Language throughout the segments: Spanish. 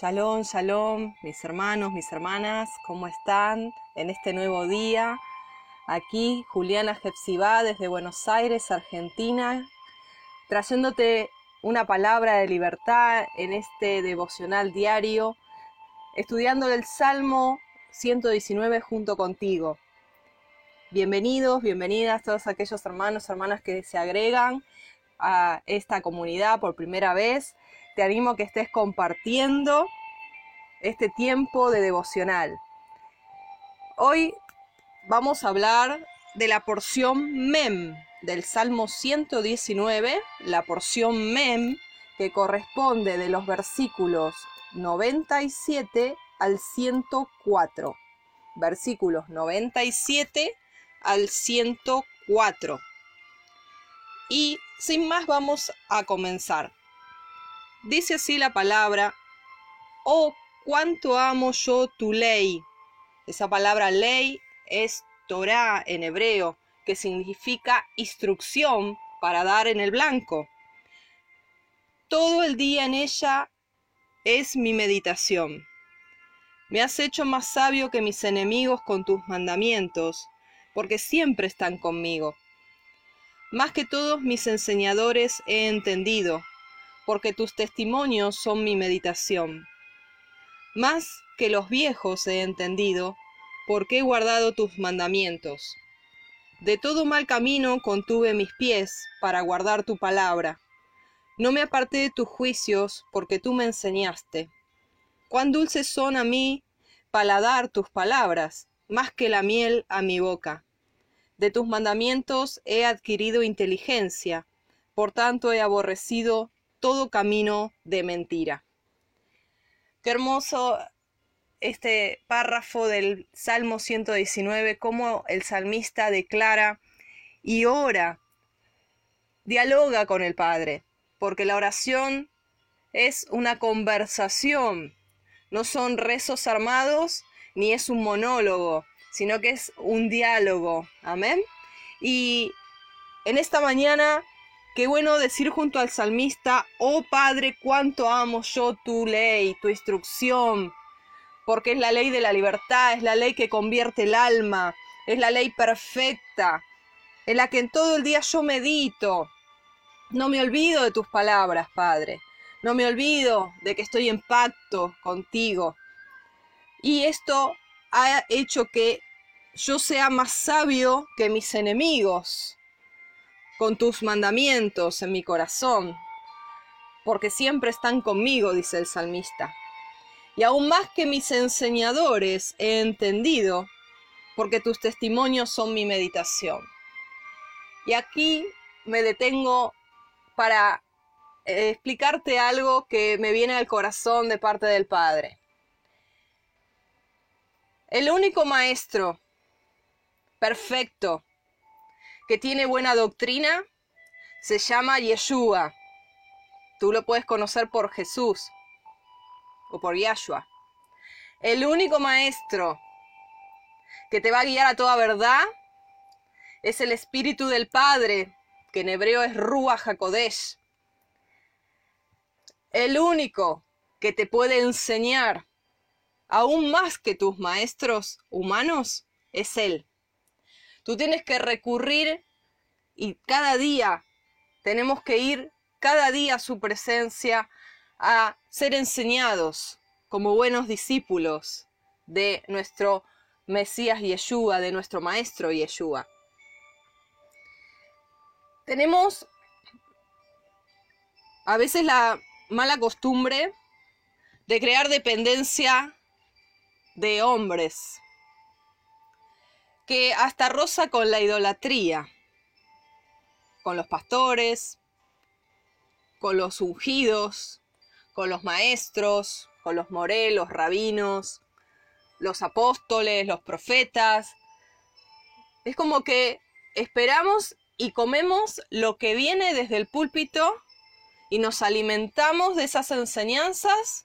Shalom, shalom, mis hermanos, mis hermanas, ¿cómo están en este nuevo día? Aquí Juliana Jepsibá desde Buenos Aires, Argentina, trayéndote una palabra de libertad en este devocional diario, estudiando el Salmo 119 junto contigo. Bienvenidos, bienvenidas todos aquellos hermanos, hermanas que se agregan a esta comunidad por primera vez te animo a que estés compartiendo este tiempo de devocional. Hoy vamos a hablar de la porción Mem del Salmo 119, la porción Mem que corresponde de los versículos 97 al 104. Versículos 97 al 104. Y sin más vamos a comenzar. Dice así la palabra, oh, cuánto amo yo tu ley. Esa palabra ley es Torah en hebreo, que significa instrucción para dar en el blanco. Todo el día en ella es mi meditación. Me has hecho más sabio que mis enemigos con tus mandamientos, porque siempre están conmigo. Más que todos mis enseñadores he entendido, porque tus testimonios son mi meditación. Más que los viejos he entendido, porque he guardado tus mandamientos. De todo mal camino contuve mis pies para guardar tu palabra. No me aparté de tus juicios, porque tú me enseñaste. Cuán dulces son a mí paladar tus palabras, más que la miel a mi boca. De tus mandamientos he adquirido inteligencia, por tanto he aborrecido todo camino de mentira. Qué hermoso este párrafo del Salmo 119, cómo el salmista declara y ora, dialoga con el Padre, porque la oración es una conversación, no son rezos armados ni es un monólogo, sino que es un diálogo. Amén. Y en esta mañana Qué bueno decir junto al salmista, oh Padre, cuánto amo yo tu ley, tu instrucción, porque es la ley de la libertad, es la ley que convierte el alma, es la ley perfecta, en la que en todo el día yo medito. No me olvido de tus palabras, Padre. No me olvido de que estoy en pacto contigo. Y esto ha hecho que yo sea más sabio que mis enemigos con tus mandamientos en mi corazón, porque siempre están conmigo, dice el salmista. Y aún más que mis enseñadores he entendido, porque tus testimonios son mi meditación. Y aquí me detengo para eh, explicarte algo que me viene al corazón de parte del Padre. El único maestro perfecto que tiene buena doctrina se llama Yeshua. Tú lo puedes conocer por Jesús o por Yahshua. El único maestro que te va a guiar a toda verdad es el Espíritu del Padre, que en hebreo es Ruach HaKodesh. El único que te puede enseñar aún más que tus maestros humanos es Él. Tú tienes que recurrir y cada día tenemos que ir cada día a su presencia a ser enseñados como buenos discípulos de nuestro Mesías Yeshua, de nuestro Maestro Yeshua. Tenemos a veces la mala costumbre de crear dependencia de hombres, que hasta roza con la idolatría, con los pastores, con los ungidos, con los maestros, con los morelos, rabinos, los apóstoles, los profetas. Es como que esperamos y comemos lo que viene desde el púlpito y nos alimentamos de esas enseñanzas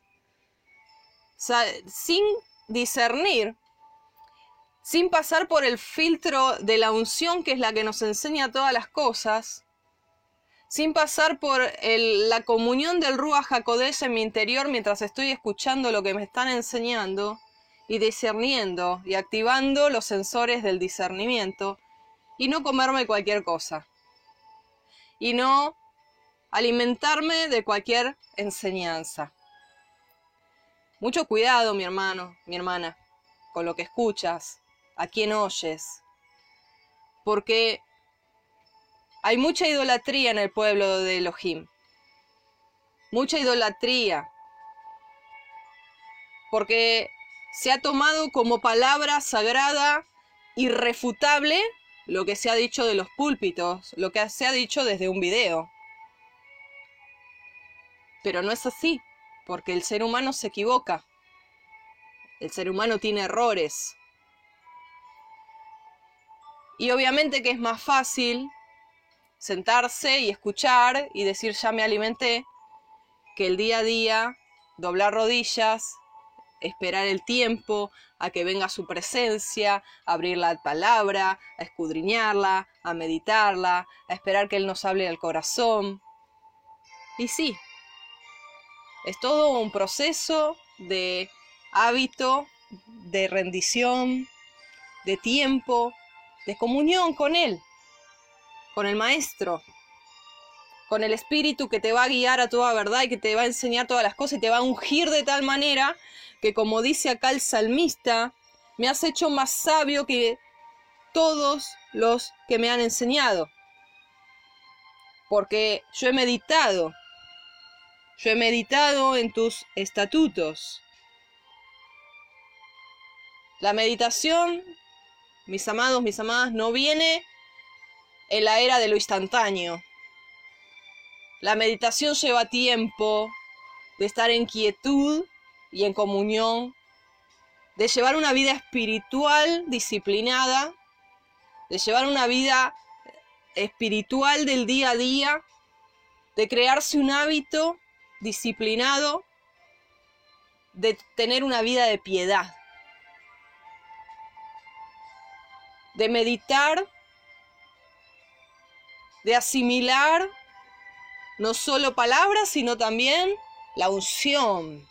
sin discernir sin pasar por el filtro de la unción que es la que nos enseña todas las cosas, sin pasar por la comunión del Ruach HaKodesh en mi interior mientras estoy escuchando lo que me están enseñando y discerniendo y activando los sensores del discernimiento y no comerme cualquier cosa y no alimentarme de cualquier enseñanza. Mucho cuidado, mi hermano, mi hermana, con lo que escuchas, a quién oyes, porque hay mucha idolatría en el pueblo de Elohim. Mucha idolatría. Porque se ha tomado como palabra sagrada, irrefutable, lo que se ha dicho de los púlpitos, lo que se ha dicho desde un video. Pero no es así, porque el ser humano se equivoca. El ser humano tiene errores. Y obviamente que es más fácil sentarse y escuchar y decir ya me alimenté, que el día a día doblar rodillas, esperar el tiempo a que venga su presencia, abrir la palabra, a escudriñarla, a meditarla, a esperar que Él nos hable al corazón. Y sí, es todo un proceso de hábito, de rendición, de tiempo, de comunión con Él con el Maestro, con el Espíritu que te va a guiar a toda verdad y que te va a enseñar todas las cosas y te va a ungir de tal manera que, como dice acá el salmista, me has hecho más sabio que todos los que me han enseñado. Porque yo he meditado, yo he meditado en tus estatutos. La meditación, mis amados, mis amadas, no viene en la era de lo instantáneo. La meditación lleva tiempo de estar en quietud y en comunión, de llevar una vida espiritual disciplinada, de llevar una vida espiritual del día a día, de crearse un hábito disciplinado, de tener una vida de piedad, de meditar de asimilar no solo palabras, sino también la unción.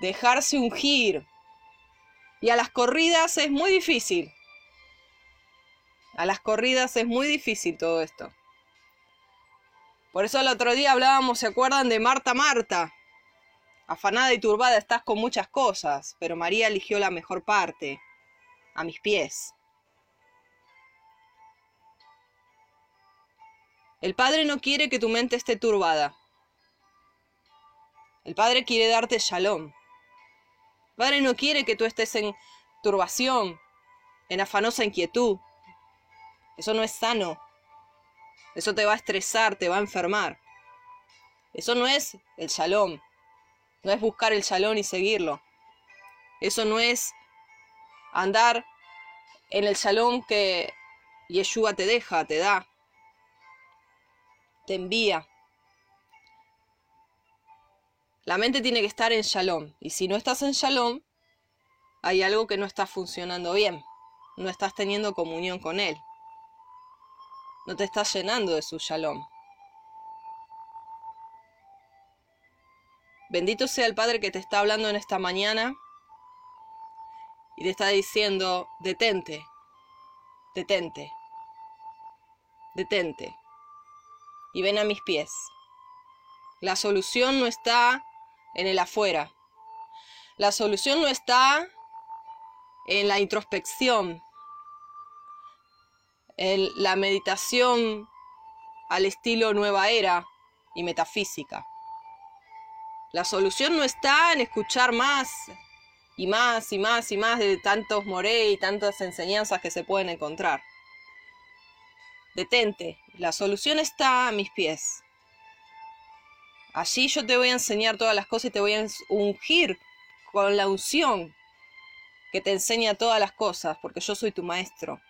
Dejarse ungir. Y a las corridas es muy difícil. A las corridas es muy difícil todo esto. Por eso el otro día hablábamos, ¿se acuerdan de Marta Marta? Afanada y turbada estás con muchas cosas, pero María eligió la mejor parte, a mis pies. El Padre no quiere que tu mente esté turbada. El Padre quiere darte shalom. El Padre no quiere que tú estés en turbación, en afanosa inquietud. Eso no es sano. Eso te va a estresar, te va a enfermar. Eso no es el shalom. No es buscar el shalom y seguirlo. Eso no es andar en el shalom que Yeshua te deja, te da te envía. La mente tiene que estar en shalom. Y si no estás en shalom, hay algo que no está funcionando bien. No estás teniendo comunión con Él. No te estás llenando de su shalom. Bendito sea el Padre que te está hablando en esta mañana y te está diciendo, detente, detente, detente y ven a mis pies. La solución no está en el afuera. La solución no está en la introspección, en la meditación al estilo nueva era y metafísica. La solución no está en escuchar más y más y más y más de tantos moré y tantas enseñanzas que se pueden encontrar. Detente, la solución está a mis pies. Allí yo te voy a enseñar todas las cosas y te voy a ungir con la unción que te enseña todas las cosas, porque yo soy tu maestro,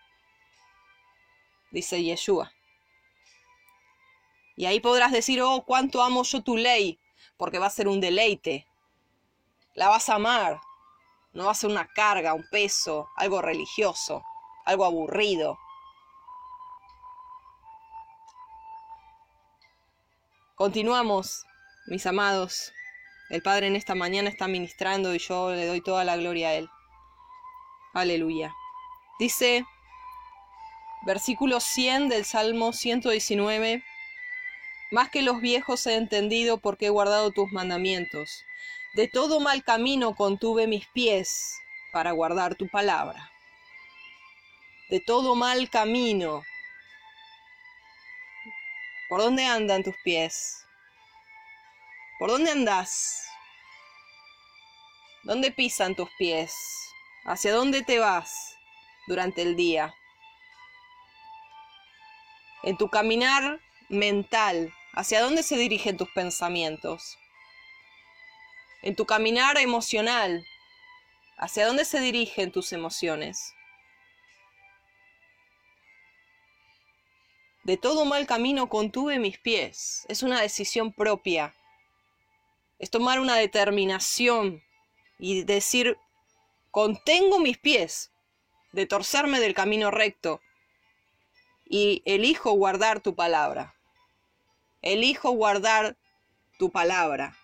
dice Yeshua. Y ahí podrás decir, oh, cuánto amo yo tu ley, porque va a ser un deleite. La vas a amar, no va a ser una carga, un peso, algo religioso, algo aburrido. Continuamos, mis amados. El Padre en esta mañana está ministrando y yo le doy toda la gloria a Él. Aleluya. Dice, versículo 100 del Salmo 119, Más que los viejos he entendido porque he guardado tus mandamientos. De todo mal camino contuve mis pies para guardar tu palabra. De todo mal camino. ¿Por dónde andan tus pies? ¿Por dónde andas? ¿Dónde pisan tus pies? ¿Hacia dónde te vas durante el día? En tu caminar mental, ¿hacia dónde se dirigen tus pensamientos? En tu caminar emocional, ¿hacia dónde se dirigen tus emociones? De todo mal camino contuve mis pies. Es una decisión propia. Es tomar una determinación y decir, contengo mis pies de torcerme del camino recto y elijo guardar tu palabra. Elijo guardar tu palabra.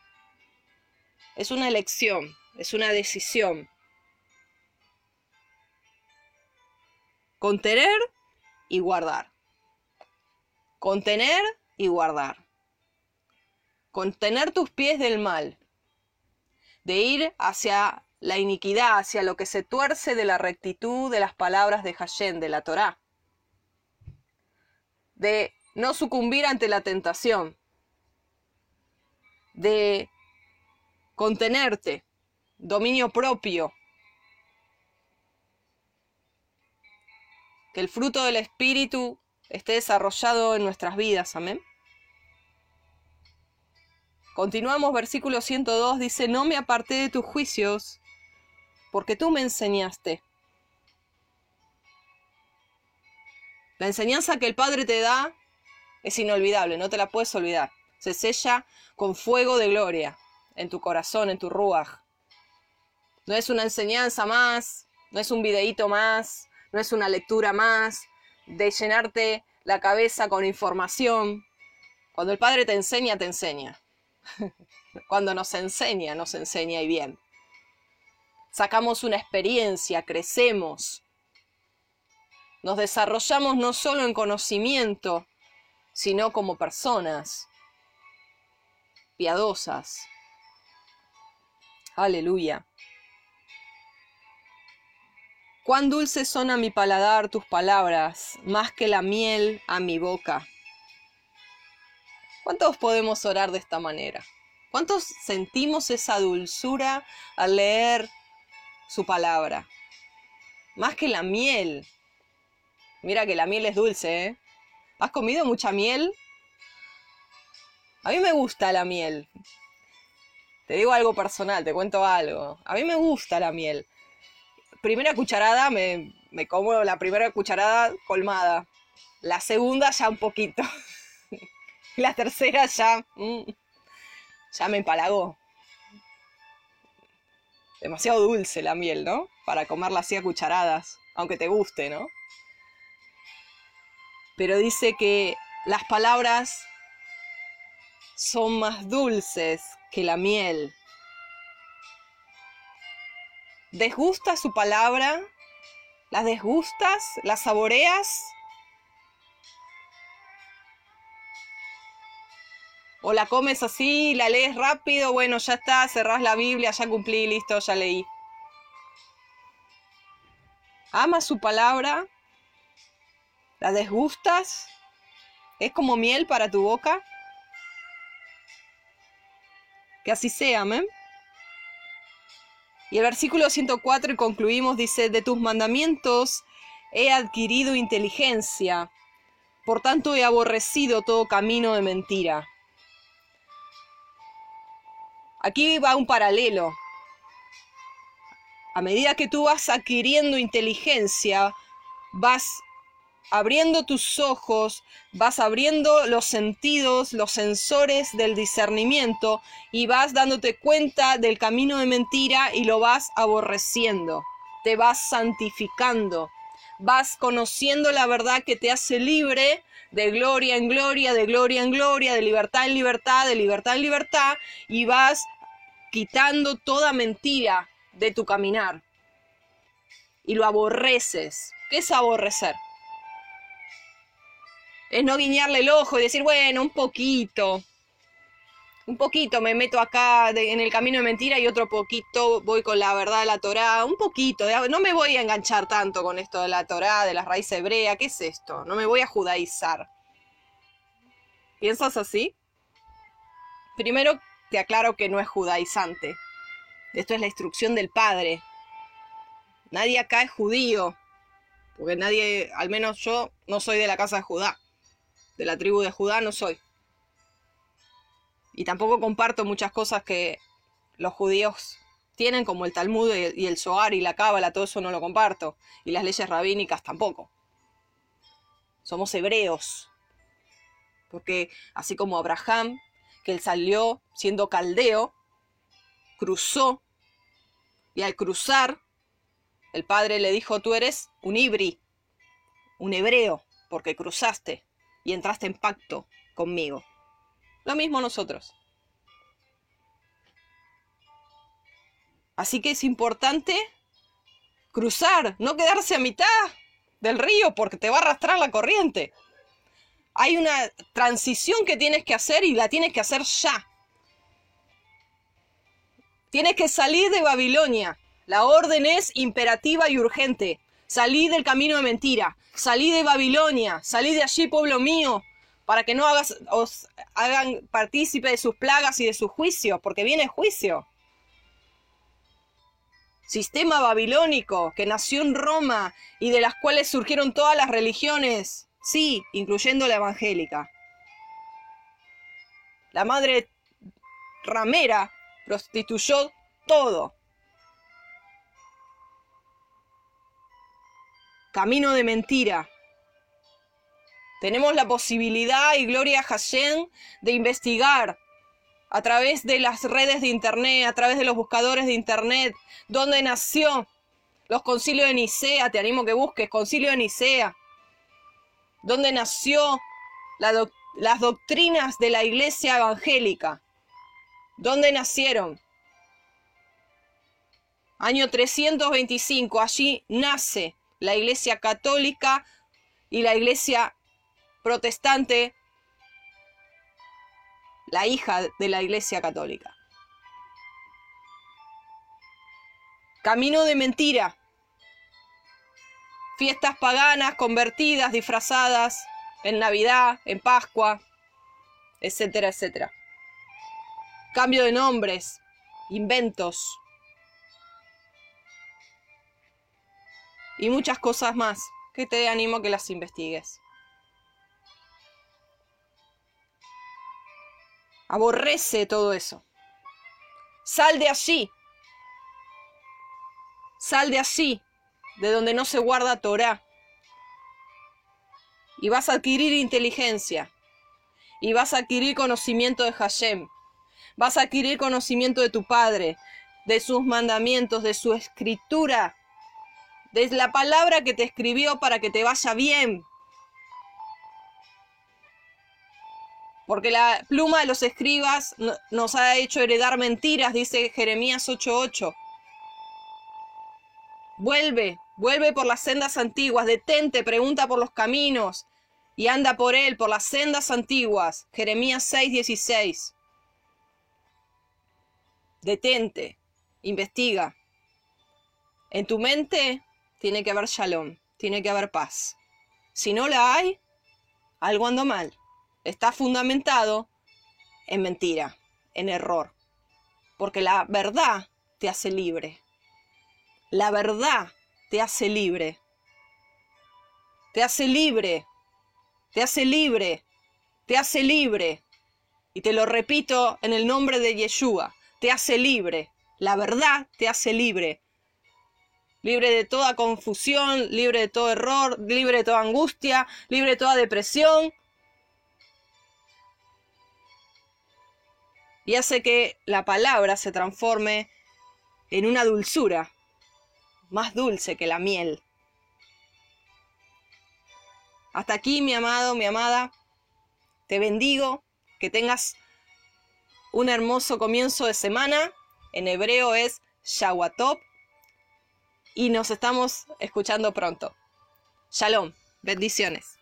Es una elección, es una decisión. Contener y guardar. Contener y guardar. Contener tus pies del mal. De ir hacia la iniquidad, hacia lo que se tuerce de la rectitud de las palabras de Hashem, de la Torá. De no sucumbir ante la tentación. De contenerte, dominio propio. Que el fruto del Espíritu esté desarrollado en nuestras vidas. Amén. Continuamos, versículo 102, dice, no me aparté de tus juicios, porque tú me enseñaste. La enseñanza que el Padre te da es inolvidable, no te la puedes olvidar. Se sella con fuego de gloria en tu corazón, en tu ruaj. No es una enseñanza más, no es un videíto más, no es una lectura más, de llenarte la cabeza con información. Cuando el Padre te enseña, te enseña. Cuando nos enseña, nos enseña y bien. Sacamos una experiencia, crecemos. Nos desarrollamos no solo en conocimiento, sino como personas piadosas, Aleluya. Cuán dulces son a mi paladar tus palabras, más que la miel a mi boca. ¿Cuántos podemos orar de esta manera? ¿Cuántos sentimos esa dulzura al leer su palabra? Más que la miel. Mira que la miel es dulce, ¿eh? ¿Has comido mucha miel? A mí me gusta la miel. Te digo algo personal, te cuento algo. A mí me gusta la miel. Primera cucharada, me, como la primera cucharada colmada. La segunda ya un poquito. la tercera ya... Mm, ya me empalagó. Demasiado dulce la miel, ¿no? Para comerla así a cucharadas, aunque te guste, ¿no? Pero dice que las palabras son más dulces que la miel. ¿Desgusta su palabra? ¿La desgustas? ¿La saboreas? O la comes así, la lees rápido, bueno, ya está, cerrás la Biblia, ya cumplí, listo, ya leí. ¿Amas su palabra? ¿La desgustas? ¿Es como miel para tu boca? Que así sea, amén. Y el versículo 104 y concluimos, dice, de tus mandamientos he adquirido inteligencia, por tanto he aborrecido todo camino de mentira. Aquí va un paralelo. A medida que tú vas adquiriendo inteligencia, vas abriendo tus ojos, vas abriendo los sentidos, los sensores del discernimiento y vas dándote cuenta del camino de mentira y lo vas aborreciendo, te vas santificando, vas conociendo la verdad que te hace libre de gloria en gloria, de gloria en gloria, de libertad en libertad, de libertad en libertad, y vas quitando toda mentira de tu caminar. Y lo aborreces. ¿Qué es aborrecer? Es no guiñarle el ojo y decir, bueno, un poquito, un poquito me meto acá en el camino de mentira y otro poquito voy con la verdad de la Torá, un poquito, no me voy a enganchar tanto con esto de la Torá, de las raíces hebreas, ¿qué es esto? No me voy a judaizar. ¿Piensas así? Primero te aclaro que no es judaizante. Esto es la instrucción del Padre. Nadie acá es judío, porque nadie, al menos yo, no soy de la casa de Judá. De la tribu de Judá no soy. Y tampoco comparto muchas cosas que los judíos tienen, como el Talmud y el Zohar y la Cábala, todo eso no lo comparto. Y las leyes rabínicas tampoco. Somos hebreos. Porque así como Abraham, que él salió siendo caldeo, cruzó, y al cruzar, el padre le dijo, tú eres un ibri, un hebreo, porque cruzaste y entraste en pacto conmigo. Lo mismo nosotros. Así que es importante cruzar, no quedarse a mitad del río porque te va a arrastrar la corriente. Hay una transición que tienes que hacer y la tienes que hacer ya. Tienes que salir de Babilonia. La orden es imperativa y urgente. Salí del camino de mentira. Salí de Babilonia. Salí de allí, pueblo mío para que no hagas, os hagan partícipe de sus plagas y de sus juicios, porque viene juicio. Sistema babilónico que nació en Roma y de las cuales surgieron todas las religiones, sí, incluyendo la evangélica. La madre ramera prostituyó todo. Camino de mentira, tenemos la posibilidad, y gloria a de investigar a través de las redes de Internet, a través de los buscadores de Internet, dónde nació los concilios de Nicea, te animo que busques, concilio de Nicea, dónde nació las doctrinas de la iglesia evangélica, dónde nacieron. Año 325, allí nace la iglesia católica y la iglesia protestante, la hija de la Iglesia Católica. Camino de mentira. Fiestas paganas convertidas, disfrazadas en Navidad, en Pascua, etcétera, etcétera. Cambio de nombres, inventos y muchas cosas más que te animo a que las investigues. Aborrece todo eso. Sal de allí. Sal de allí, de donde no se guarda Torah. Y vas a adquirir inteligencia. Y vas a adquirir conocimiento de Hashem. Vas a adquirir conocimiento de tu Padre, de sus mandamientos, de su escritura, de la palabra que te escribió para que te vaya bien, porque la pluma de los escribas nos ha hecho heredar mentiras, dice Jeremías 8:8. Vuelve, vuelve por las sendas antiguas, detente, pregunta por los caminos y anda por él, por las sendas antiguas. Jeremías 6:16. Detente, investiga. En tu mente tiene que haber shalom, tiene que haber paz. Si no la hay, algo anda mal está fundamentado en mentira, en error. Porque la verdad te hace libre. La verdad te hace libre. Te hace libre. Te hace libre. Te hace libre. Y te lo repito en el nombre de Yeshua. Te hace libre. La verdad te hace libre. Libre de toda confusión, libre de todo error, libre de toda angustia, libre de toda depresión, y hace que la palabra se transforme en una dulzura, más dulce que la miel. Hasta aquí, mi amado, mi amada. Te bendigo, que tengas un hermoso comienzo de semana. En hebreo es Shawatop. Y nos estamos escuchando pronto. Shalom, bendiciones.